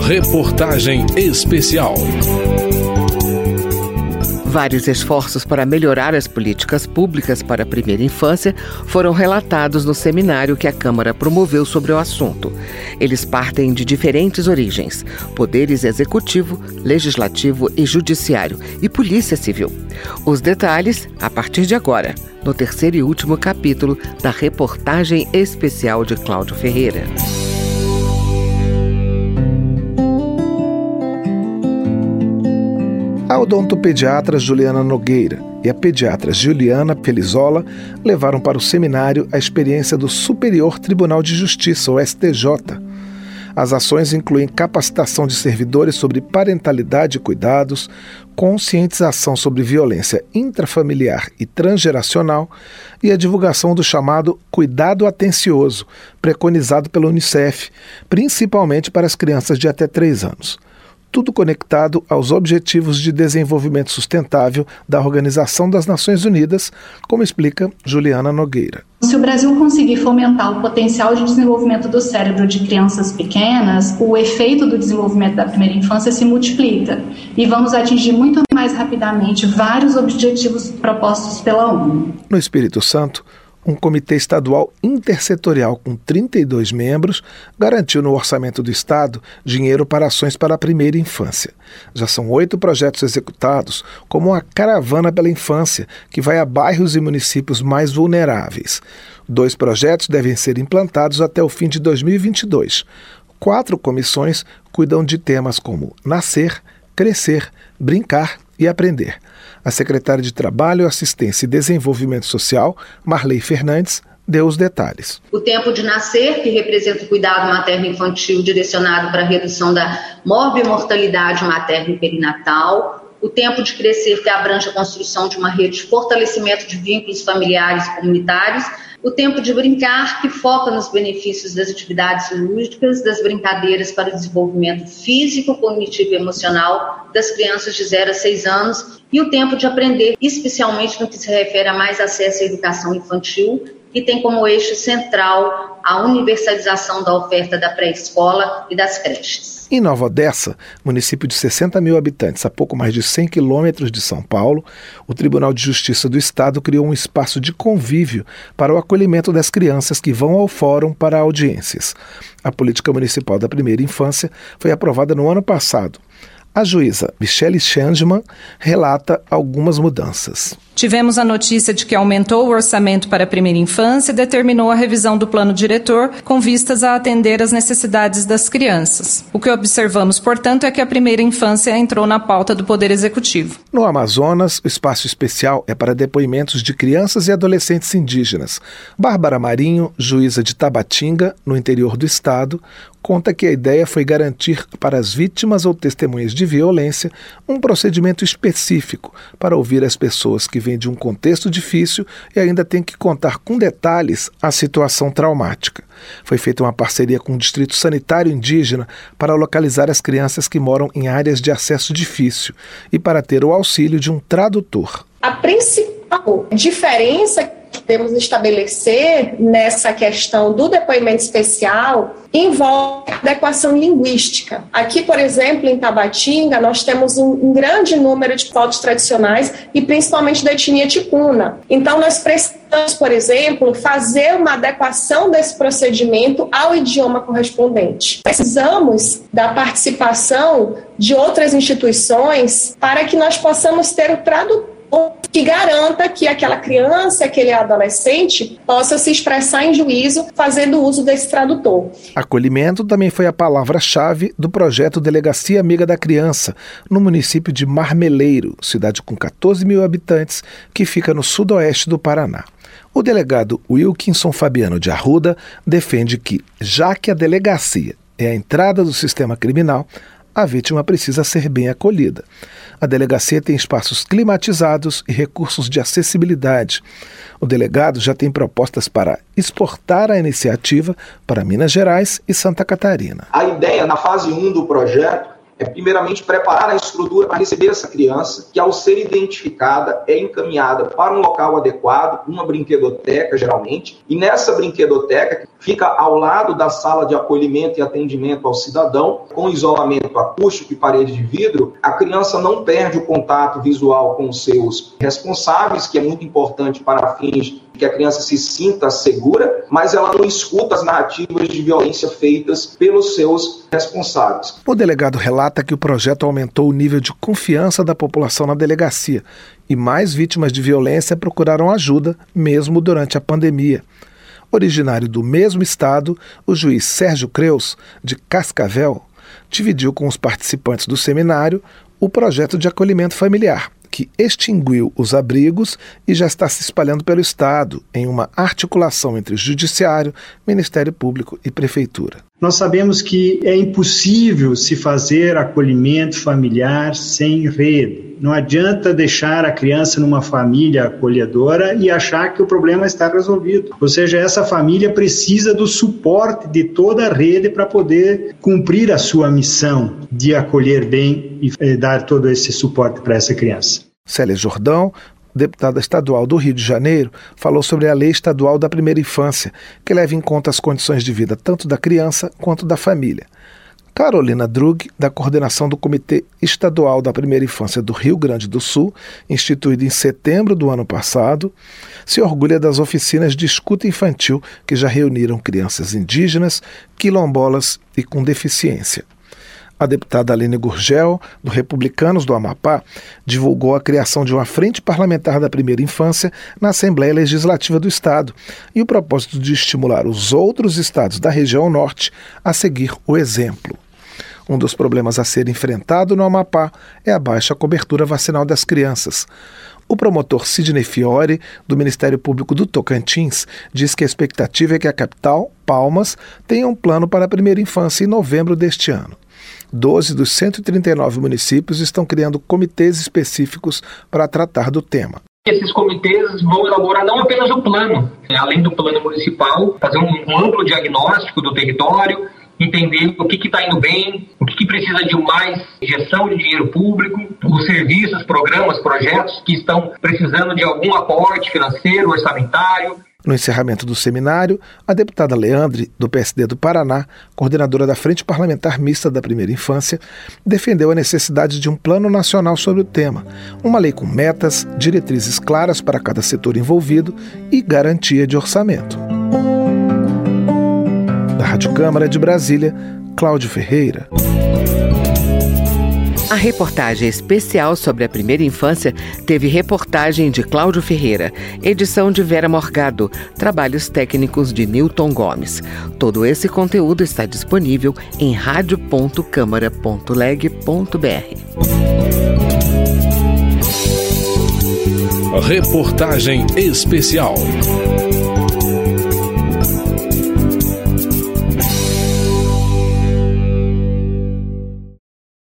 Reportagem Especial. Vários esforços para melhorar as políticas públicas para a primeira infância foram relatados no seminário que a Câmara promoveu sobre o assunto. Eles partem de diferentes origens: poderes executivo, legislativo e judiciário e polícia civil. Os detalhes a partir de agora, no terceiro e último capítulo da reportagem especial de Cláudio Ferreira. A odontopediatra Juliana Nogueira e a pediatra Juliana Felizola levaram para o seminário a experiência do Superior Tribunal de Justiça, o STJ. As ações incluem capacitação de servidores sobre parentalidade e cuidados, conscientização sobre violência intrafamiliar e transgeracional e a divulgação do chamado cuidado atencioso, preconizado pela Unicef, principalmente para as crianças de até 3 anos tudo conectado aos Objetivos de Desenvolvimento Sustentável da Organização das Nações Unidas, como explica Juliana Nogueira. Se o Brasil conseguir fomentar o potencial de desenvolvimento do cérebro de crianças pequenas, o efeito do desenvolvimento da primeira infância se multiplica e vamos atingir muito mais rapidamente vários objetivos propostos pela ONU. No Espírito Santo, um comitê estadual intersetorial com 32 membros garantiu no orçamento do Estado dinheiro para ações para a primeira infância. Já são oito projetos executados, como a Caravana pela Infância, que vai a bairros e municípios mais vulneráveis. Dois projetos devem ser implantados até o fim de 2022. Quatro comissões cuidam de temas como nascer, crescer, brincar e aprender. A secretária de Trabalho, Assistência e Desenvolvimento Social, Marley Fernandes, deu os detalhes. O tempo de nascer, que representa o cuidado materno-infantil direcionado para a redução da morbimortalidade materna e perinatal. O tempo de crescer, que abrange a construção de uma rede de fortalecimento de vínculos familiares e comunitários. O tempo de brincar, que foca nos benefícios das atividades lúdicas, das brincadeiras para o desenvolvimento físico, cognitivo e emocional das crianças de 0 a 6 anos, e o tempo de aprender, especialmente no que se refere a mais acesso à educação infantil, que tem como eixo central a universalização da oferta da pré-escola e das creches. Em Nova Odessa, município de 60 mil habitantes, a pouco mais de 100 quilômetros de São Paulo, o Tribunal de Justiça do Estado criou um espaço de convívio para o acolhimento das crianças que vão ao fórum para audiências. A política municipal da primeira infância foi aprovada no ano passado. A juíza Michelle Changeman relata algumas mudanças. Tivemos a notícia de que aumentou o orçamento para a primeira infância e determinou a revisão do plano diretor com vistas a atender às necessidades das crianças. O que observamos, portanto, é que a primeira infância entrou na pauta do Poder Executivo. No Amazonas, o espaço especial é para depoimentos de crianças e adolescentes indígenas. Bárbara Marinho, juíza de Tabatinga, no interior do estado, conta que a ideia foi garantir para as vítimas ou testemunhas de violência um procedimento específico para ouvir as pessoas que vem de um contexto difícil e ainda tem que contar com detalhes a situação traumática. Foi feita uma parceria com o Distrito Sanitário Indígena para localizar as crianças que moram em áreas de acesso difícil e para ter o auxílio de um tradutor. A principal diferença podemos estabelecer nessa questão do depoimento especial envolve adequação linguística. Aqui, por exemplo, em Tabatinga, nós temos um, grande número de fotos tradicionais e principalmente da etnia ticuna. Então, nós precisamos, por exemplo, fazer uma adequação desse procedimento ao idioma correspondente. Precisamos da participação de outras instituições para que nós possamos ter o tradutor que garanta que aquela criança, aquele adolescente possa se expressar em juízo fazendo uso desse tradutor. Acolhimento também foi a palavra-chave do projeto Delegacia Amiga da Criança, no município de Marmeleiro, cidade com 14 mil habitantes, que fica no sudoeste do Paraná. O delegado Wilkinson Fabiano de Arruda defende que, já que a delegacia é a entrada do sistema criminal, a vítima precisa ser bem acolhida. A delegacia tem espaços climatizados e recursos de acessibilidade. O delegado já tem propostas para exportar a iniciativa para Minas Gerais e Santa Catarina. A ideia, na fase 1 do projeto, é primeiramente preparar a estrutura para receber essa criança, que ao ser identificada é encaminhada para um local adequado, uma brinquedoteca geralmente, e nessa brinquedoteca fica ao lado da sala de acolhimento e atendimento ao cidadão, com isolamento acústico e parede de vidro, a criança não perde o contato visual com os seus responsáveis, que é muito importante para fins que a criança se sinta segura, mas ela não escuta as narrativas de violência feitas pelos seus responsáveis. O delegado relata que o projeto aumentou o nível de confiança da população na delegacia e mais vítimas de violência procuraram ajuda, mesmo durante a pandemia. Originário do mesmo estado, o juiz Sérgio Creus, de Cascavel, dividiu com os participantes do seminário o projeto de acolhimento familiar que extinguiu os abrigos e já está se espalhando pelo Estado, em uma articulação entre Judiciário, Ministério Público e Prefeitura. Nós sabemos que é impossível se fazer acolhimento familiar sem rede. Não adianta deixar a criança numa família acolhedora e achar que o problema está resolvido. Ou seja, essa família precisa do suporte de toda a rede para poder cumprir a sua missão de acolher bem e eh, dar todo esse suporte para essa criança. Célia Jordão, deputada estadual do Rio de Janeiro, falou sobre a Lei Estadual da Primeira Infância, que leva em conta as condições de vida tanto da criança quanto da família. Carolina Drug, da coordenação do Comitê Estadual da Primeira Infância do Rio Grande do Sul, instituído em setembro do ano passado, se orgulha das oficinas de escuta infantil que já reuniram crianças indígenas, quilombolas e com deficiência. A deputada Aline Gurgel, do Republicanos do Amapá, divulgou a criação de uma frente parlamentar da primeira infância na Assembleia Legislativa do Estado e o propósito de estimular os outros estados da região norte a seguir o exemplo. Um dos problemas a ser enfrentado no Amapá é a baixa cobertura vacinal das crianças. O promotor Sidney Fiore, do Ministério Público do Tocantins, diz que a expectativa é que a capital, Palmas, tenha um plano para a primeira infância em novembro deste ano. 12 dos 139 municípios estão criando comitês específicos para tratar do tema. Esses comitês vão elaborar não apenas o plano, né, além do plano municipal, fazer um amplo diagnóstico do território, entender o que está indo bem, o que, que, precisa de mais gestão de dinheiro público, os serviços, programas, projetos que estão precisando de algum aporte financeiro, orçamentário, no encerramento do seminário, a deputada Leandre, do PSD do Paraná, coordenadora da Frente Parlamentar Mista da Primeira Infância, defendeu a necessidade de um plano nacional sobre o tema, uma lei com metas, diretrizes claras para cada setor envolvido e garantia de orçamento. Da Rádio Câmara de Brasília, Cláudio Ferreira. A reportagem especial sobre a primeira infância teve reportagem de Cláudio Ferreira, edição de Vera Morgado, trabalhos técnicos de Newton Gomes. Todo esse conteúdo está disponível em radio.câmara.leg.br. Reportagem especial.